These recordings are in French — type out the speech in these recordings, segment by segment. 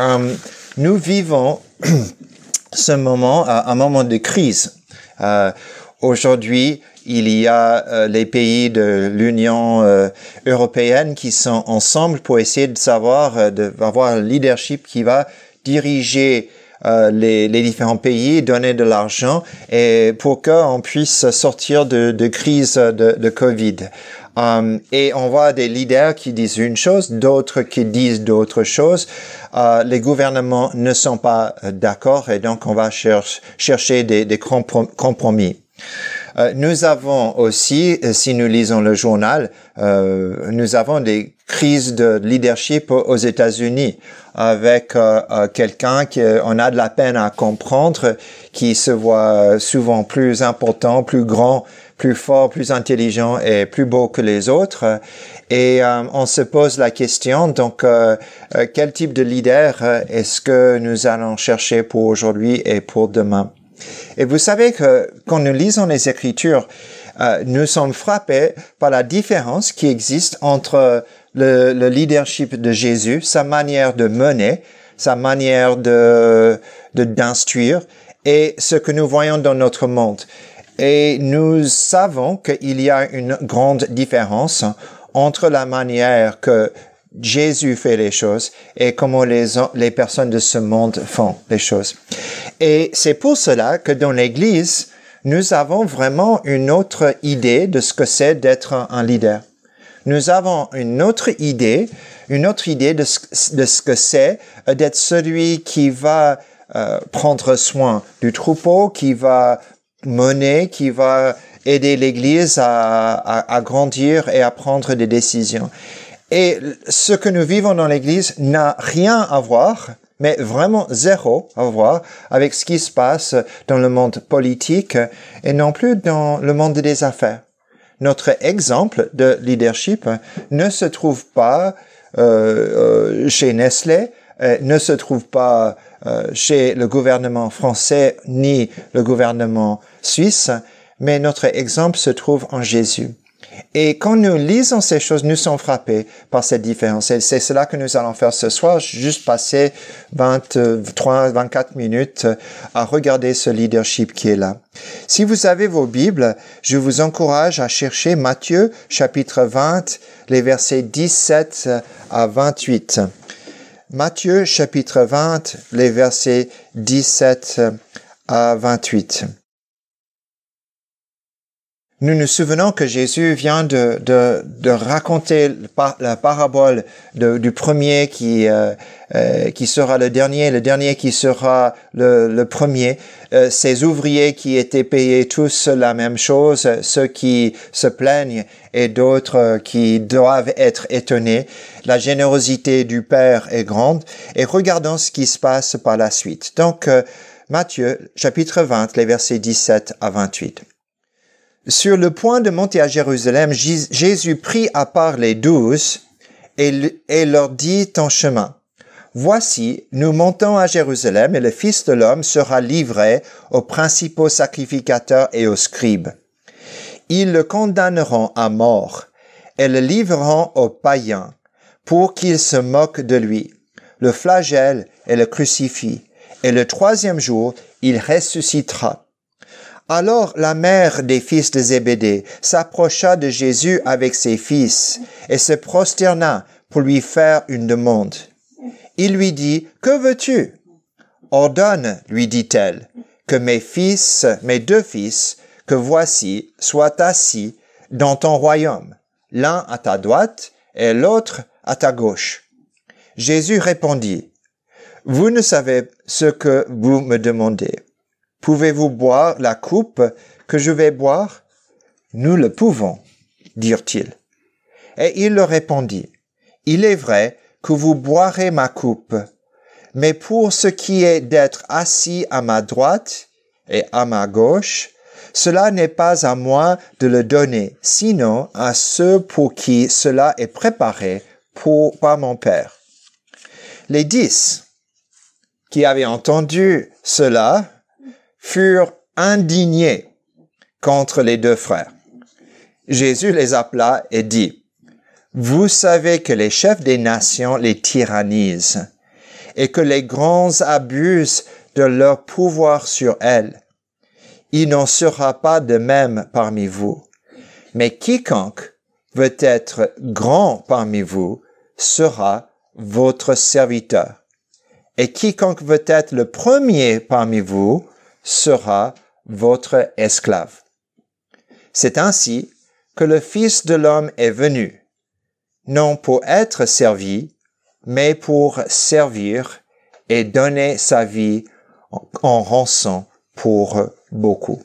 euh, nous vivons ce moment, un moment de crise. Euh, Aujourd'hui, il y a euh, les pays de l'Union européenne qui sont ensemble pour essayer de savoir, d'avoir un leadership qui va diriger les, différents pays, donner de l'argent et pour qu'on puisse sortir de, crise de Covid. Um, et on voit des leaders qui disent une chose, d'autres qui disent d'autres choses. Uh, les gouvernements ne sont pas d'accord et donc on va cher chercher des, compromis. Euh, nous avons aussi, euh, si nous lisons le journal, euh, nous avons des crises de leadership aux États-Unis avec quelqu'un qu'on a de la peine à comprendre, qui se voit souvent plus important, plus grand, plus fort, plus intelligent et plus beau que les autres. Et on se pose la question, donc, quel type de leader est-ce que nous allons chercher pour aujourd'hui et pour demain? Et vous savez que quand nous lisons les Écritures, euh, nous sommes frappés par la différence qui existe entre le, le, leadership de Jésus, sa manière de mener, sa manière de d'instruire et ce que nous voyons dans notre monde. Et nous savons qu'il y a une grande différence entre la manière que Jésus fait les choses et comment les, les personnes de ce monde font les choses. Et c'est pour cela que dans l'Église, nous avons vraiment une autre idée de ce que c'est d'être un leader. Nous avons une autre idée, une autre idée de ce, de ce que c'est d'être celui qui va euh, prendre soin du troupeau, qui va mener, qui va aider l'Église à, à, à grandir et à prendre des décisions. Et ce que nous vivons dans l'Église n'a rien à voir, mais vraiment zéro à voir avec ce qui se passe dans le monde politique et non plus dans le monde des affaires. Notre exemple de leadership ne se trouve pas euh, euh chez Nestlé, euh, ne se trouve pas euh, chez le gouvernement français ni le gouvernement suisse, mais notre exemple se trouve en Jésus. Et quand nous lisons ces choses, nous sommes frappés par cette différence. Et c'est cela que nous allons faire ce soir, juste passer 23, 24 minutes à regarder ce leadership qui est là. Si vous avez vos Bibles, je vous encourage à chercher Matthieu chapitre 20, les versets 17 à 28. Matthieu chapitre 20, les versets 17 à 28. Nous nous souvenons que Jésus vient de, de, de raconter la parabole du premier qui, euh, euh, qui sera le dernier, le dernier qui sera le, le premier. Euh, ces ouvriers qui étaient payés tous la même chose, ceux qui se plaignent et d'autres qui doivent être étonnés. La générosité du Père est grande et regardons ce qui se passe par la suite. Donc, Matthieu chapitre 20, les versets 17 à 28. Sur le point de monter à Jérusalem, Jésus prit à part les douze et, leur dit en chemin, Voici, nous montons à Jérusalem et le Fils de l'homme sera livré aux principaux sacrificateurs et aux scribes. Ils le condamneront à mort et le livreront aux païens pour qu'ils se moquent de lui, le flagelle et le crucifient, et le troisième jour il ressuscitera. Alors la mère des fils de Zébédée s'approcha de Jésus avec ses fils et se prosterna pour lui faire une demande. Il lui dit, Que veux-tu? Ordonne, lui dit-elle, que mes fils, mes deux fils, que voici, soient assis dans ton royaume, l'un à ta droite et l'autre à ta gauche. Jésus répondit, Vous ne savez ce que vous me demandez. Pouvez-vous boire la coupe que je vais boire? Nous le pouvons, dirent-ils. Et il leur répondit, Il est vrai que vous boirez ma coupe, mais pour ce qui est d'être assis à ma droite et à ma gauche, cela n'est pas à moi de le donner, sinon à ceux pour qui cela est préparé par mon Père. Les dix qui avaient entendu cela furent indignés contre les deux frères. Jésus les appela et dit, Vous savez que les chefs des nations les tyrannisent, et que les grands abusent de leur pouvoir sur elle. Il n'en sera pas de même parmi vous. Mais quiconque veut être grand parmi vous sera votre serviteur. Et quiconque veut être le premier parmi vous sera votre esclave. C'est ainsi que le Fils de l'homme est venu, non pour être servi, mais pour servir et donner sa vie en rançon pour beaucoup.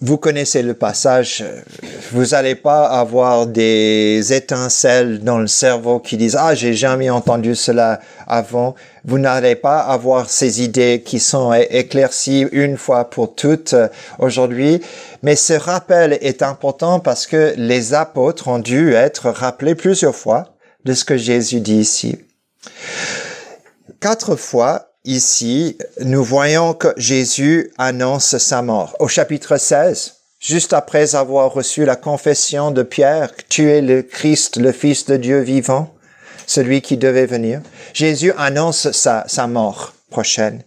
Vous connaissez le passage, vous n'allez pas avoir des étincelles dans le cerveau qui disent ah j'ai jamais entendu cela avant. Vous n'allez pas avoir ces idées qui sont éclaircies une fois pour toutes aujourd'hui. Mais ce rappel est important parce que les apôtres ont dû être rappelés plusieurs fois de ce que Jésus dit ici. Quatre fois, ici, nous voyons que Jésus annonce sa mort. Au chapitre 16, juste après avoir reçu la confession de Pierre, tu es le Christ, le Fils de Dieu vivant, celui qui devait venir, Jésus annonce sa, sa mort prochaine.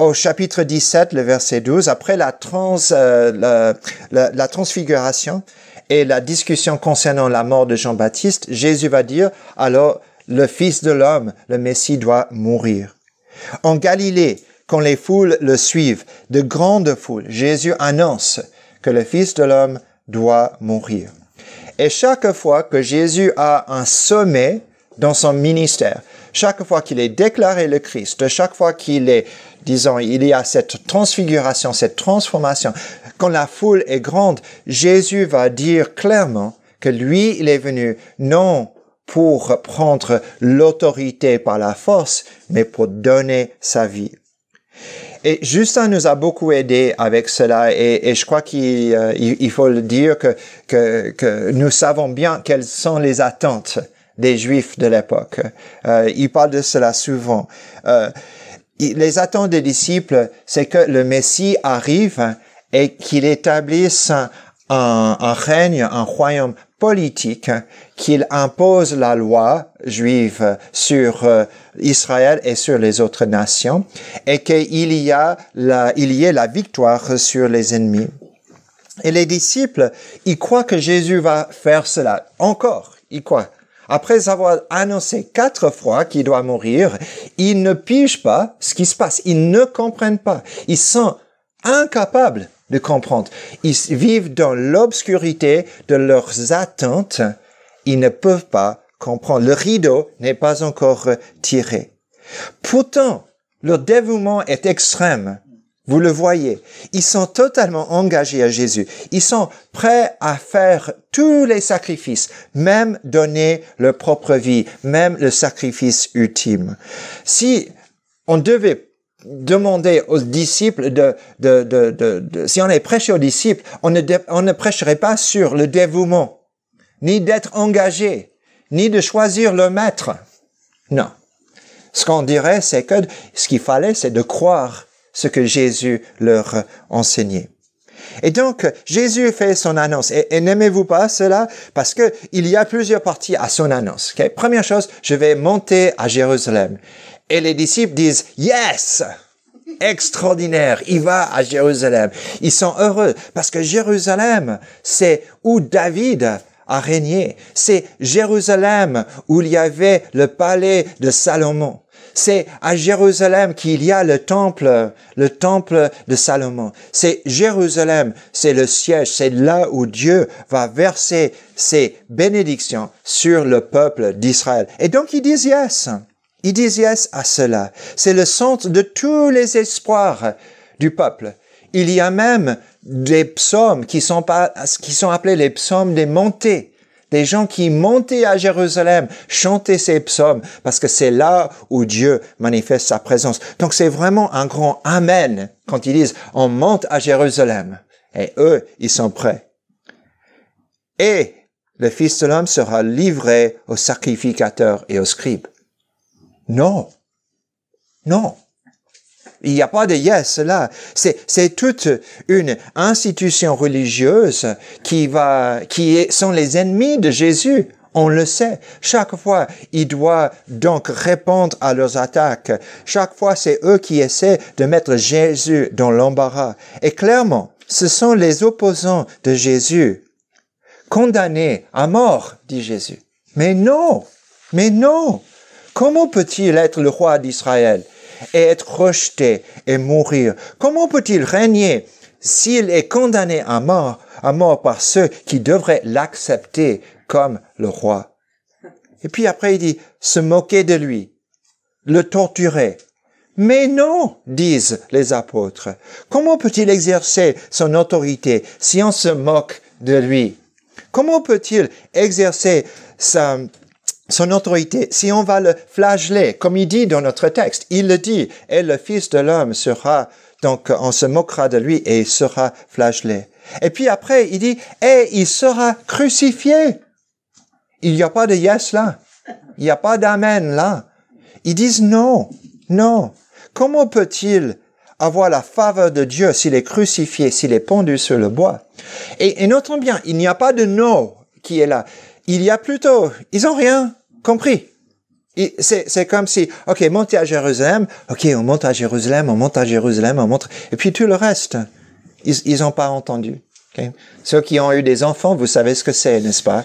Au chapitre 17, le verset 12, après la, trans, euh, la, la transfiguration et la discussion concernant la mort de Jean-Baptiste, Jésus va dire, alors le Fils de l'homme, le Messie doit mourir. En Galilée, quand les foules le suivent, de grandes foules, Jésus annonce que le Fils de l'homme doit mourir. Et chaque fois que Jésus a un sommet dans son ministère, chaque fois qu'il est déclaré le Christ, chaque fois qu'il est, disons, il y a cette transfiguration, cette transformation, quand la foule est grande, Jésus va dire clairement que lui, il est venu non pour prendre l'autorité par la force, mais pour donner sa vie. Et Justin nous a beaucoup aidé avec cela et, je crois qu'il euh, faut le dire que, nous savons bien quelles sont les attentes des Juifs de l'époque. Euh, il parle de cela souvent. Euh, les attentes des disciples, c'est que le Messie arrive et qu'il établisse un règne, un royaume politique qu'il impose la loi juive sur euh, Israël et sur les autres nations et qu'il y a il y ait la victoire sur les ennemis. Et les disciples, ils croient que Jésus va faire cela. Encore, ils croient. Après avoir annoncé quatre fois qu'il doit mourir, ils ne pigent pas ce qui se passe. Ils ne comprennent pas. Ils sont incapables de comprendre. Ils vivent dans l'obscurité de leurs attentes. Ils ne peuvent pas comprendre. Le rideau n'est pas encore tiré. Pourtant, leur dévouement est extrême. Vous le voyez. Ils sont totalement engagés à Jésus. Ils sont prêts à faire tous les sacrifices, même donner leur propre vie, même le sacrifice ultime. Si on devait demander aux disciples de, de, de, de, si on est prêché aux disciples, on ne, on ne prêcherait pas sur le dévouement, ni d'être engagé, ni de choisir le maître. Non. Ce qu'on dirait, c'est que ce qu'il fallait, c'est de croire ce que Jésus leur enseignait. Et donc, Jésus fait son annonce. Et, n'aimez-vous pas cela? Parce que il y a plusieurs parties à son annonce. Première chose, je vais monter à Jérusalem. Et les disciples disent, yes! Extraordinaire, il va à Jérusalem. Ils sont heureux parce que Jérusalem, c'est où David a régné. C'est Jérusalem où il y avait le palais de Salomon. C'est à Jérusalem qu'il y a le temple, le temple de Salomon. C'est Jérusalem, c'est le siège, c'est là où Dieu va verser ses bénédictions sur le peuple d'Israël. Et donc ils disent yes. Yes à cela. C'est le centre de tous les espoirs du peuple. Il y a même des psaumes qui sont, pas, qui sont appelés les psaumes des montées. Des gens qui montaient à Jérusalem, chantaient ces psaumes, parce que c'est là où Dieu manifeste sa présence. Donc c'est vraiment un grand Amen quand ils disent on monte à Jérusalem. Et eux, ils sont prêts. Et le Fils de l'homme sera livré aux sacrificateurs et aux scribes. Non. Non. Il n'y a pas de yes là. C'est, c'est toute une institution religieuse qui va, qui sont les ennemis de Jésus On le sait. Chaque fois, il doit donc répondre à leurs attaques. Chaque fois, c'est eux qui essaient de mettre Jésus dans l'embarras. Et clairement, ce sont les opposants de Jésus, condamnés à mort, dit Jésus. Mais non, mais non. Comment peut-il être le roi d'Israël et être rejeté et mourir? Comment peut-il régner s'il est condamné à mort, à mort par ceux qui devraient l'accepter comme le roi? Et puis après, il dit, se moquer de lui, le torturer. Mais non, disent les apôtres. Comment peut-il exercer son autorité si on se moque de lui? Comment peut-il exercer sa, son autorité si on va le flageller, comme il dit dans notre texte? Il le dit, et le Fils de l'homme sera, donc on se moquera de lui et il sera flagellé. Et puis après, il dit, et il sera crucifié. Il n'y a pas de yes là. Il n'y a pas d'amen là. Ils disent non, non. Comment peut-il avoir la faveur de Dieu s'il est crucifié, s'il est pendu sur le bois? Et, et notons bien, il n'y a pas de non qui est là. Il y a plutôt, ils ont rien compris. C'est comme si, ok, montez à Jérusalem, ok, on monte à Jérusalem, on monte à Jérusalem, on monte, et puis tout le reste, ils n'ont pas entendu. Ceux qui ont eu des enfants, vous savez ce que c'est, n'est-ce pas?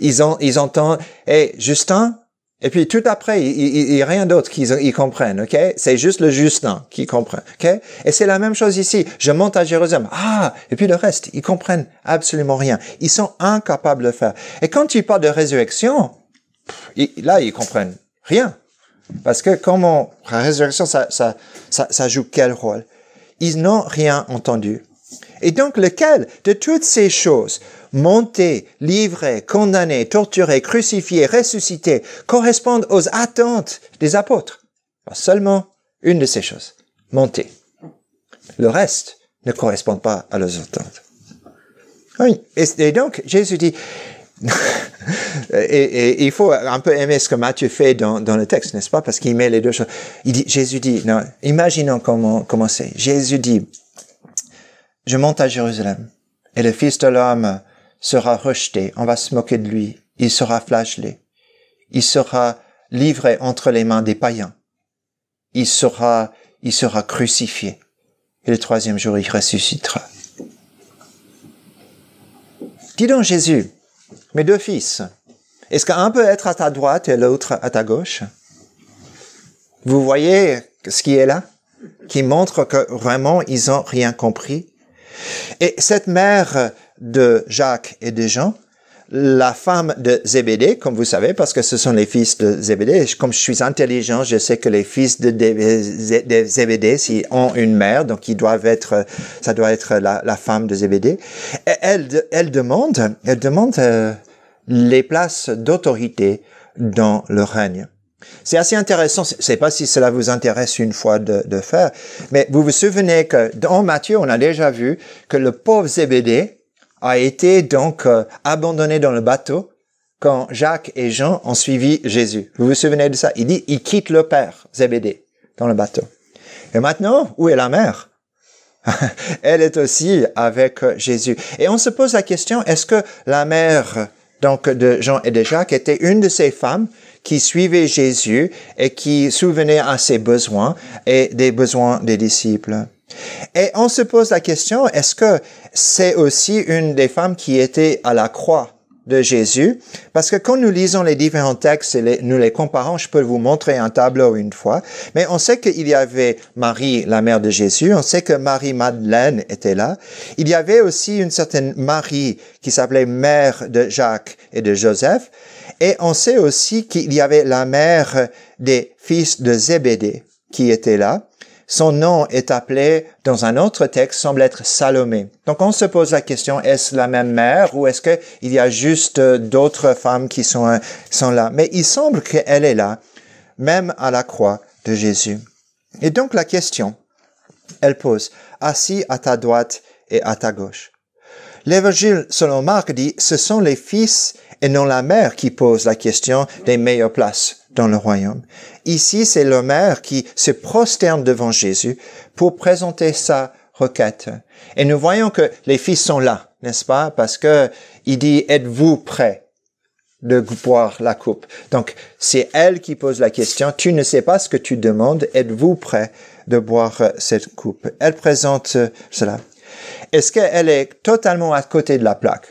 Ils, ont, ils entendent, hey, Justin, et puis tout après, il n'y a rien d'autre qu'ils ils comprennent, ok? C'est juste le Justin qui comprend, ok? Et c'est la même chose ici. Je monte à Jérusalem. Ah! Et puis le reste, ils comprennent absolument rien. Ils sont incapables de faire. Et quand tu parles de résurrection, là, ils comprennent rien. Parce que comment, la résurrection, ça, ça, ça joue quel rôle? Ils n'ont rien entendu. Et donc lequel de toutes ces choses, monter, livrer, condamner, torturer, crucifier, ressusciter, correspondent aux attentes des apôtres? Seulement une de ces choses, monter. Le reste ne correspond pas à leurs attentes. Oui. Et, donc Jésus dit, et, il faut un peu aimer ce que Matthieu fait dans, dans le texte, n'est-ce pas? Parce qu'il met les deux choses. Il dit, Jésus dit, non, imaginons comment, comment c'est. Jésus dit, je monte à Jérusalem, et le Fils de l'homme sera rejeté, on va se moquer de lui, il sera flagellé, il sera livré entre les mains des païens, il sera, il sera crucifié, et le troisième jour il ressuscitera. Dis donc Jésus, mes deux fils, est-ce qu'un peut être à ta droite et l'autre à ta gauche? Vous voyez ce qui est là Qui montre que vraiment ils n'ont rien compris et cette mère de Jacques et de Jean, la femme de Zébédée, comme vous savez, parce que ce sont les fils de Zébédée. Comme je suis intelligent, je sais que les fils de, Zébédée, s'ils ont une mère, donc ils doivent être, ça doit être la, femme de Zébédée. Et elle, demande, elle demande euh, les places d'autorité dans le règne. C'est assez intéressant. Je ne sais pas si cela vous intéresse une fois de, faire, mais vous vous souvenez que dans Matthieu, on a déjà vu que le pauvre Zébédée a été donc euh, abandonné dans le bateau quand Jacques et Jean ont suivi Jésus. Vous vous souvenez de ça? Il dit, il quitte le père Zébédée dans le bateau. Et maintenant, où est la mère? Elle est aussi avec euh, Jésus. Et on se pose la question, est-ce que la mère donc de Jean et de Jacques était une de ces femmes qui suivait Jésus et qui souvenait à ses besoins et des besoins des disciples. Et on se pose la question, est-ce que c'est aussi une des femmes qui était à la croix de Jésus, parce que quand nous lisons les différents textes et nous les comparons, je peux vous montrer un tableau une fois, mais on sait qu'il y avait Marie, la mère de Jésus, on sait que Marie-Madeleine était là, il y avait aussi une certaine Marie qui s'appelait mère de Jacques et de Joseph, et on sait aussi qu'il y avait la mère des fils de Zébédée qui était là. Son nom est appelé dans un autre texte, semble être Salomé. Donc on se pose la question, est-ce la même mère ou est-ce qu'il y a juste d'autres femmes qui sont, sont là? Mais il semble qu'elle est là, même à la croix de Jésus. Et donc la question, elle pose, assis à ta droite et à ta gauche. L'évangile selon Marc dit, ce sont les fils et non la mère qui pose la question des meilleures places dans le royaume. Ici, c'est le mère qui se prosterne devant Jésus pour présenter sa requête. Et nous voyons que les fils sont là, n'est-ce pas? Parce que il dit, êtes-vous prêts? de boire la coupe? Donc, c'est elle qui pose la question. Tu ne sais pas ce que tu demandes. Êtes-vous prêt de boire cette coupe? Elle présente cela. Est-ce qu'elle est totalement à côté de la plaque?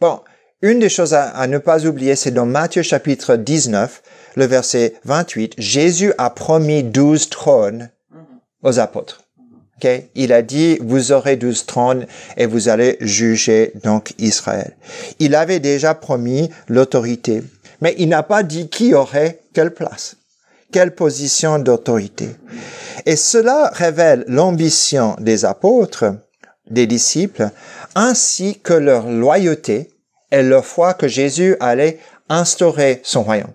Bon, une des choses à, ne pas oublier, c'est dans Matthieu chapitre 19, le verset 28, Jésus a promis douze trônes aux apôtres. Okay? Il a dit, vous aurez douze trônes et vous allez juger donc Israël. Il avait déjà promis l'autorité, mais il n'a pas dit qui aurait quelle place, quelle position d'autorité. Et cela révèle l'ambition des apôtres, des disciples, ainsi que leur loyauté et leur foi que Jésus allait instaurer son royaume.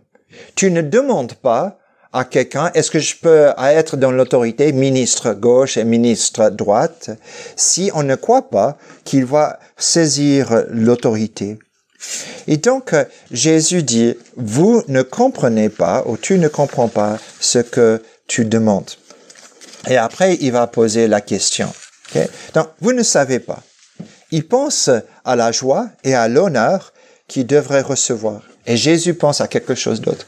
Tu ne demandes pas à quelqu'un, est-ce que je peux être dans l'autorité, ministre gauche et ministre droite, si on ne croit pas qu'il va saisir l'autorité? Et donc, Jésus dit, vous ne comprenez pas ou tu ne comprends pas ce que tu demandes. Et après, il va poser la question. Donc, vous ne savez pas. Il pense à la joie et à l'honneur qu'il devrait recevoir. Et Jésus pense à quelque chose d'autre.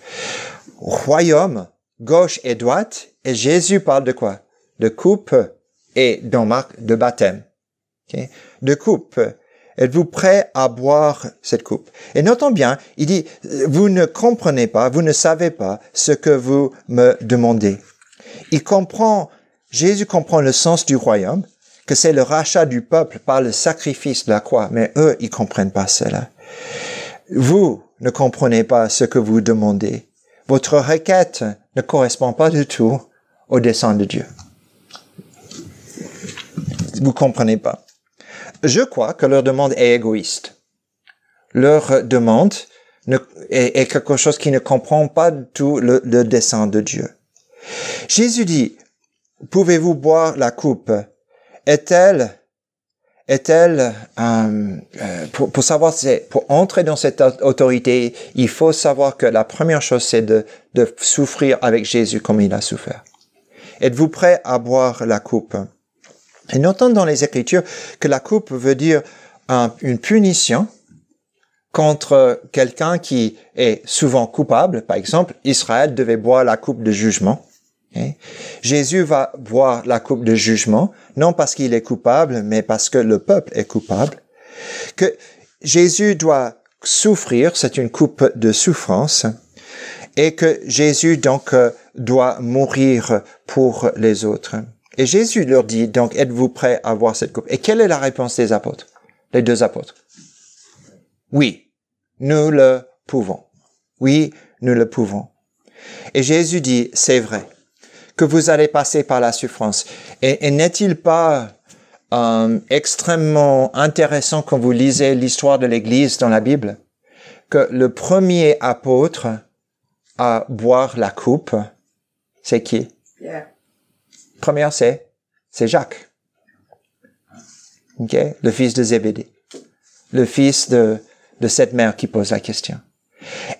Royaume gauche et droite, et Jésus parle de quoi? De coupe et dans Marc de baptême. De coupe. Êtes-vous prêt à boire cette coupe? Et notons bien, il dit, vous ne comprenez pas, vous ne savez pas ce que vous me demandez. Il comprend, Jésus comprend le sens du royaume, que c'est le rachat du peuple par le sacrifice de la croix, mais eux, ils comprennent pas cela. Vous ne comprenez pas ce que vous demandez. Votre requête ne correspond pas du tout au dessein de Dieu. Vous comprenez pas. Je crois que leur demande est égoïste. Leur demande est, quelque chose qui ne comprend pas du tout le, le dessein de Dieu. Jésus dit, pouvez-vous boire la coupe? Est-elle est-elle euh, euh, pour, pour, savoir c'est pour entrer dans cette autorité il faut savoir que la première chose c'est de, de souffrir avec Jésus comme il a souffert êtes-vous prêt à boire la coupe? Et notons dans les Écritures que la coupe veut dire une punition contre quelqu'un qui est souvent coupable. Par exemple, Israël devait boire la coupe de jugement. Jésus va boire la coupe de jugement, non parce qu'il est coupable, mais parce que le peuple est coupable. Que Jésus doit souffrir, c'est une coupe de souffrance, et que Jésus donc euh, doit mourir pour les autres. Et Jésus leur dit, donc, êtes-vous prêts à voir cette coupe? Et quelle est la réponse des apôtres? Les deux apôtres. Oui, nous le pouvons. Oui, nous le pouvons. Et Jésus dit, c'est vrai que vous allez passer par la souffrance. Et, n'est-il pas euh, extrêmement intéressant quand vous lisez l'histoire de l'Église dans la Bible que le premier apôtre à boire la coupe, c'est qui? Yeah. Première, c'est c'est Jacques, okay? le fils de Zébédée, le fils de de cette mère qui pose la question.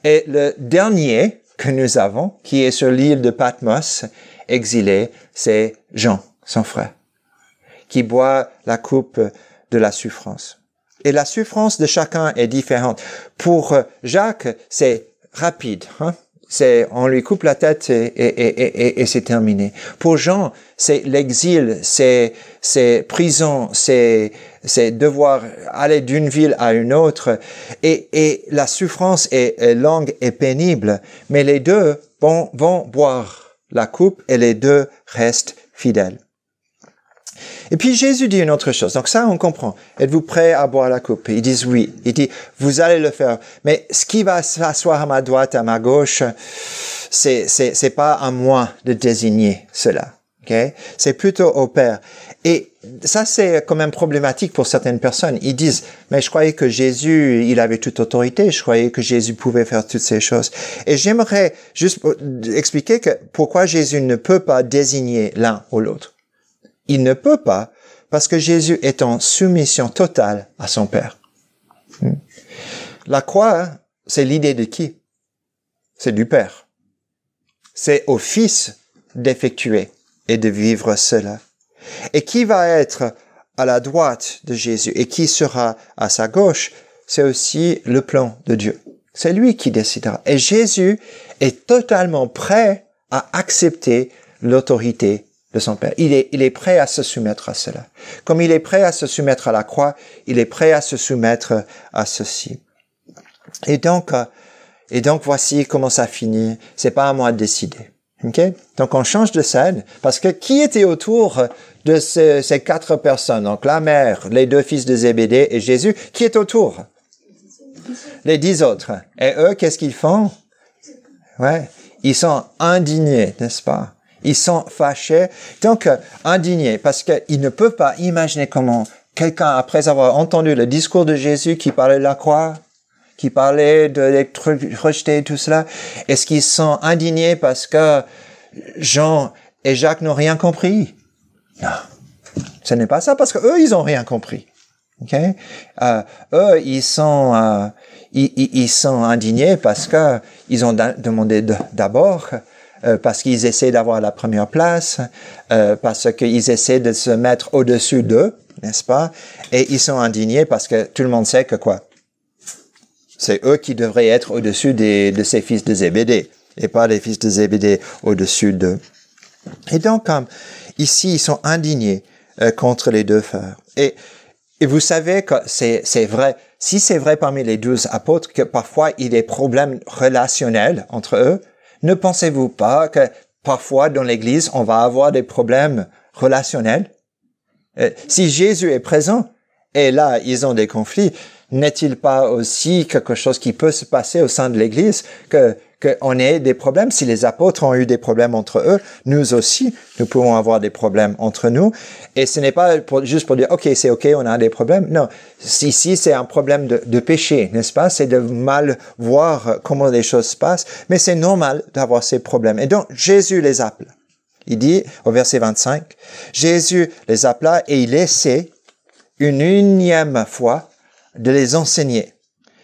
Et le dernier que nous avons, qui est sur l'île de Patmos, exilé, c'est Jean, son frère, qui boit la coupe de la souffrance. Et la souffrance de chacun est différente. Pour Jacques, c'est rapide. Hein? C'est, on lui coupe la tête et, et, et, et c'est terminé. Pour Jean, c'est l'exil, c'est, c'est prison, c'est, c'est devoir aller d'une ville à une autre. Et, la souffrance est, est longue et pénible. Mais les deux vont, vont boire la coupe et les deux restent fidèles. Et puis Jésus dit une autre chose. Donc ça, on comprend. Êtes-vous prêt à boire la coupe? Ils disent oui. Il dit, vous allez le faire. Mais ce qui va s'asseoir à ma droite, à ma gauche, c'est, c'est, c'est pas à moi de désigner cela. Okay? C'est plutôt au Père. Et ça, c'est quand même problématique pour certaines personnes. Ils disent, mais je croyais que Jésus, il avait toute autorité. Je croyais que Jésus pouvait faire toutes ces choses. Et j'aimerais juste expliquer que pourquoi Jésus ne peut pas désigner l'un ou l'autre. Il ne peut pas parce que Jésus est en soumission totale à son Père. Hmm. La croix, c'est l'idée de qui? C'est du Père. C'est au Fils d'effectuer et de vivre cela. Et qui va être à la droite de Jésus et qui sera à sa gauche, c'est aussi le plan de Dieu. C'est lui qui décidera. Et Jésus est totalement prêt à accepter l'autorité de son Père. Il est, il est prêt à se soumettre à cela. Comme il est prêt à se soumettre à la croix, il est prêt à se soumettre à ceci. Et donc, euh, et donc voici comment ça finit. C'est pas à moi de décider. Okay? Donc on change de scène parce que qui était autour de ces, quatre personnes? Donc la mère, les deux fils de Zébédée et Jésus. Qui est autour? Les dix autres. Et eux, qu'est-ce qu'ils font? Ouais, ils sont indignés, n'est-ce pas? Ils sont fâchés. Donc euh, indignés parce qu'ils ne peuvent pas imaginer comment quelqu'un, après avoir entendu le discours de Jésus qui parlait de la croix, qui parlait de rejeté, tout cela, est-ce qu'ils sont indignés parce que Jean et Jacques n'ont rien compris? Non, ce n'est pas ça parce que eux ils ont rien compris. Ok, euh, eux ils sont euh, ils, ils, sont indignés parce que ils ont demandé d'abord euh, parce qu'ils essaient d'avoir la première place, euh, parce qu'ils essaient de se mettre au-dessus d'eux, n'est-ce pas? Et ils sont indignés parce que tout le monde sait que quoi? C'est eux qui devraient être au-dessus de ces fils de Zébédée et pas les fils de Zébédée au-dessus d'eux. Et donc, ici, ils sont indignés euh, contre les deux frères. Et, et vous savez que c'est, c'est vrai, si c'est vrai parmi les douze apôtres que parfois il y a des problèmes relationnels entre eux, ne pensez-vous pas que parfois dans l'Église, on va avoir des problèmes relationnels? Euh, si Jésus est présent, et là, ils ont des conflits, n'est-il pas aussi quelque chose qui peut se passer au sein de l'Église que qu'on ait des problèmes? Si les apôtres ont eu des problèmes entre eux, nous aussi, nous pouvons avoir des problèmes entre nous. Et ce n'est pas pour, juste pour dire, OK, c'est OK, on a des problèmes. Non, ici, c'est un problème de, de péché, n'est-ce pas? C'est de mal voir comment les choses se passent. Mais c'est normal d'avoir ces problèmes. Et donc, Jésus les appelle. Il dit au verset 25, Jésus les appela et il essaie une unième fois de les enseigner,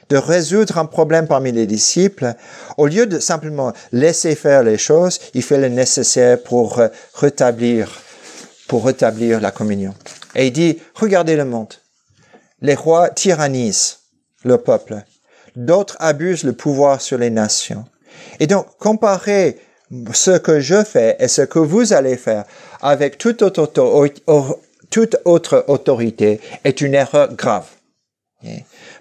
de résoudre un problème parmi les disciples. Au lieu de simplement laisser faire les choses, il fait le nécessaire pour rétablir, pour rétablir la communion. Et il dit, regardez le monde. Les rois tyrannisent le peuple. D'autres abusent le pouvoir sur les nations. Et donc, comparez ce que je fais et ce que vous allez faire avec toute autre autorité est une erreur grave.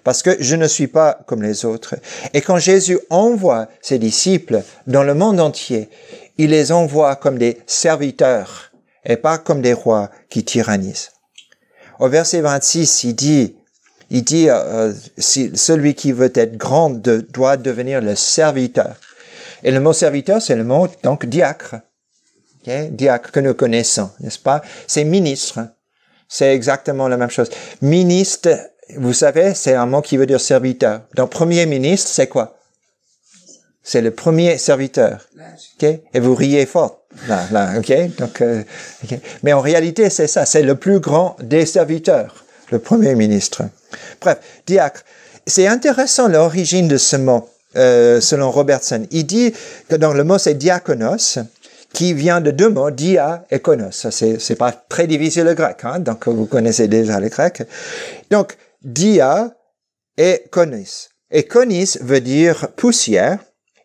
Parce que je ne suis pas comme les autres. Et quand Jésus envoie ses disciples dans le monde entier, il les envoie comme des serviteurs et pas comme des rois qui tyrannisent. Au verset 26, il dit, il dit, euh, si, celui qui veut être grand doit devenir le serviteur. Et le mot serviteur, c'est le mot, donc, diacre. Diacre que nous connaissons, n'est-ce pas? C'est ministre. C'est exactement la même chose. Ministre vous savez, c'est un mot qui veut dire serviteur. Donc, premier ministre, c'est quoi? C'est le premier serviteur. ok? Et vous riez fort. Là, là, ok? Donc, euh, Mais en réalité, c'est ça. C'est le plus grand des serviteurs. Le premier ministre. Bref, diacre. C'est intéressant l'origine de ce mot, euh, selon Robertson. Il dit que dans le mot, c'est diakonos qui vient de deux mots, dia et konos. C'est, c'est pas très difficile le grec, hein? donc vous connaissez déjà le grec. Donc, dia et konis. Et konis veut dire poussière.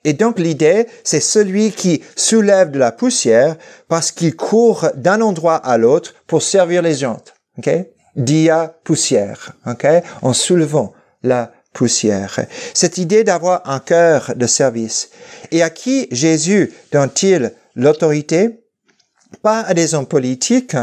Et donc l'idée, c'est celui qui soulève de la poussière parce qu'il court d'un endroit à l'autre pour servir les gens. Okay? Dia poussière. Okay? En soulevant la poussière. Cette idée d'avoir un cœur de service. Et à qui Jésus donne-t-il l'autorité? Pas à des hommes politiques,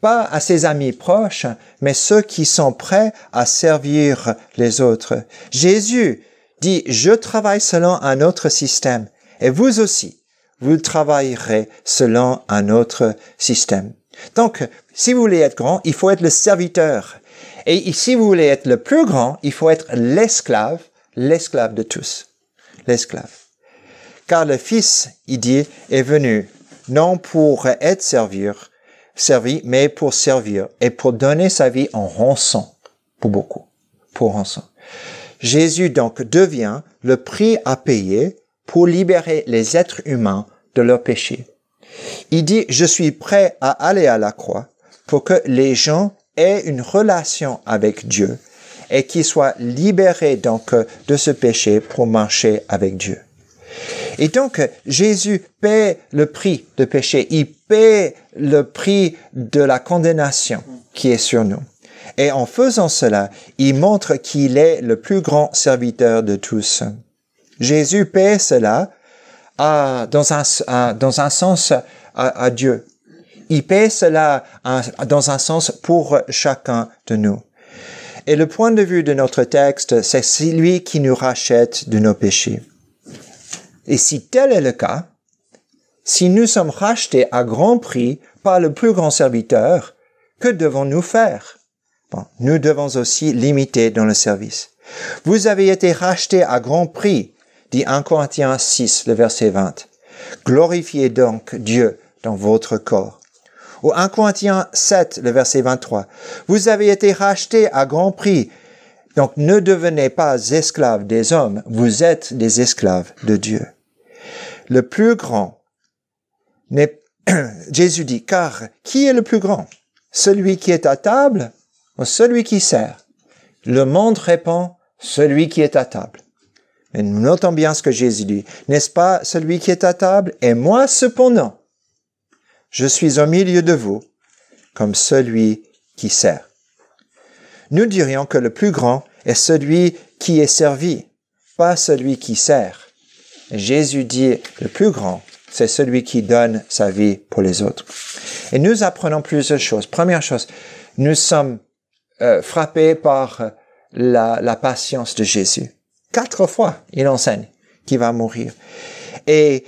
pas à ses amis proches, mais ceux qui sont prêts à servir les autres. Jésus dit, je travaille selon un autre système, et vous aussi, vous travaillerez selon un autre système. Donc, si vous voulez être grand, il faut être le serviteur. Et si vous voulez être le plus grand, il faut être l'esclave, l'esclave de tous. L'esclave. Car le Fils, il dit, est venu non pour être servir, servi, mais pour servir et pour donner sa vie en rançon pour beaucoup, pour rançon. Jésus donc devient le prix à payer pour libérer les êtres humains de leurs péchés. Il dit, je suis prêt à aller à la croix pour que les gens aient une relation avec Dieu et qu'il soit libéré donc de ce péché pour marcher avec Dieu. Et donc, Jésus paie le prix de péché. Paie le prix de la condamnation qui est sur nous. Et en faisant cela, il montre qu'il est le plus grand serviteur de tous. Jésus paie cela dans, un, dans un sens à, Dieu. Il paie cela dans un sens pour chacun de nous. Et le point de vue de notre texte, c'est lui qui nous rachète de nos péchés. Et si tel est le cas, si nous sommes rachetés à grand prix par le plus grand serviteur, que devons-nous faire? Nous devons aussi limiter dans le service. Vous avez été rachetés à grand prix, dit 1 Corinthiens 6, le verset 20. Glorifiez donc Dieu dans votre corps. Ou 1 Corinthiens 7, le verset 23. Vous avez été rachetés à grand prix, donc ne devenez pas esclaves des hommes, vous êtes des esclaves de Dieu le plus grand Jésus dit, car qui est le plus grand? Celui qui est à table ou celui qui sert? Le monde répond, celui qui est à table. Nous notons bien ce que Jésus dit. N'est-ce pas celui qui est à table Et moi cependant, je suis au milieu de vous comme celui qui sert. Nous dirions que le plus grand est celui qui est servi, pas celui qui sert. Jésus dit, le plus grand, c'est celui qui donne sa vie pour les autres. Et nous apprenons plusieurs choses. Première chose, nous sommes euh, frappés par la, la patience de Jésus. Quatre fois, il enseigne qu'il va mourir. Et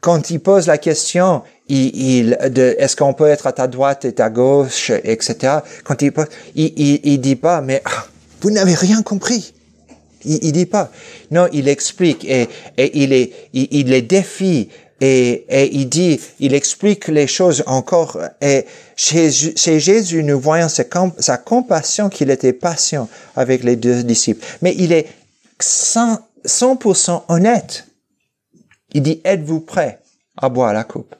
quand il pose la question, il, il de est-ce qu'on peut être à ta droite et à gauche, etc. Quand il pose, il, il, il dit pas, mais ah, vous n'avez rien compris. Il, il dit pas. Non, il explique et, et il, est, il, il les défie et, et, il dit, il explique les choses encore. Et chez, Jésus, nous voyons sa, sa compassion qu'il était patient avec les deux disciples. Mais il est 100%, 100 honnête. Il dit, êtes-vous prêt à boire la coupe?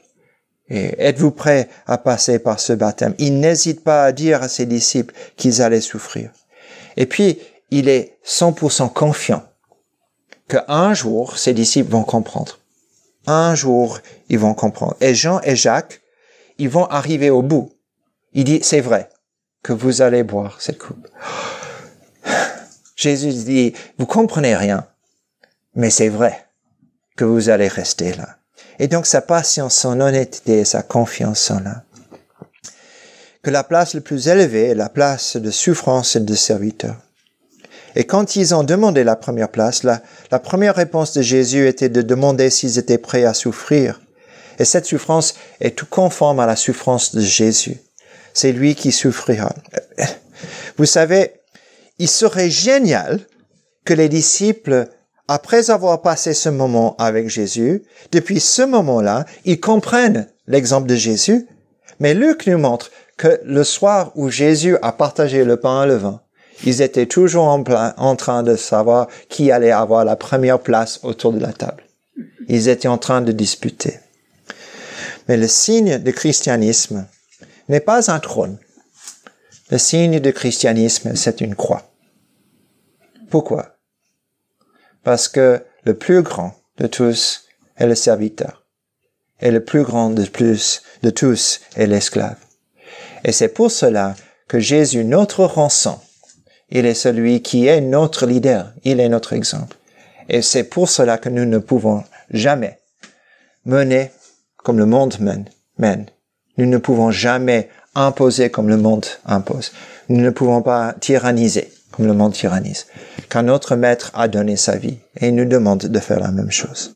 Et êtes-vous prêt à passer par ce baptême? Il n'hésite pas à dire à ses disciples qu'ils allaient souffrir. Et puis, il est 100% confiant qu'un jour, ses disciples vont comprendre. Un jour, ils vont comprendre. Et Jean et Jacques, ils vont arriver au bout. Il dit, c'est vrai que vous allez boire cette coupe. Jésus dit, vous comprenez rien, mais c'est vrai que vous allez rester là. Et donc sa patience, son honnêteté, sa confiance sont là. Que la place la plus élevée est la place de souffrance et de serviteur. Et quand ils ont demandé la première place, la, la première réponse de Jésus était de demander s'ils étaient prêts à souffrir. Et cette souffrance est tout conforme à la souffrance de Jésus. C'est lui qui souffrira. Vous savez, il serait génial que les disciples, après avoir passé ce moment avec Jésus, depuis ce moment-là, ils comprennent l'exemple de Jésus. Mais Luc nous montre que le soir où Jésus a partagé le pain et le vin, ils étaient toujours en, en train de savoir qui allait avoir la première place autour de la table. Ils étaient en train de disputer. Mais le signe du christianisme n'est pas un trône. Le signe du christianisme, c'est une croix. Pourquoi? Parce que le plus grand de tous est le serviteur. Et le plus grand de plus de tous est l'esclave. Et c'est pour cela que Jésus, notre rançon, il est celui qui est notre leader. Il est notre exemple. Et c'est pour cela que nous ne pouvons jamais mener comme le monde mène. Nous ne pouvons jamais imposer comme le monde impose. Nous ne pouvons pas tyranniser comme le monde tyrannise. Car notre maître a donné sa vie et il nous demande de faire la même chose.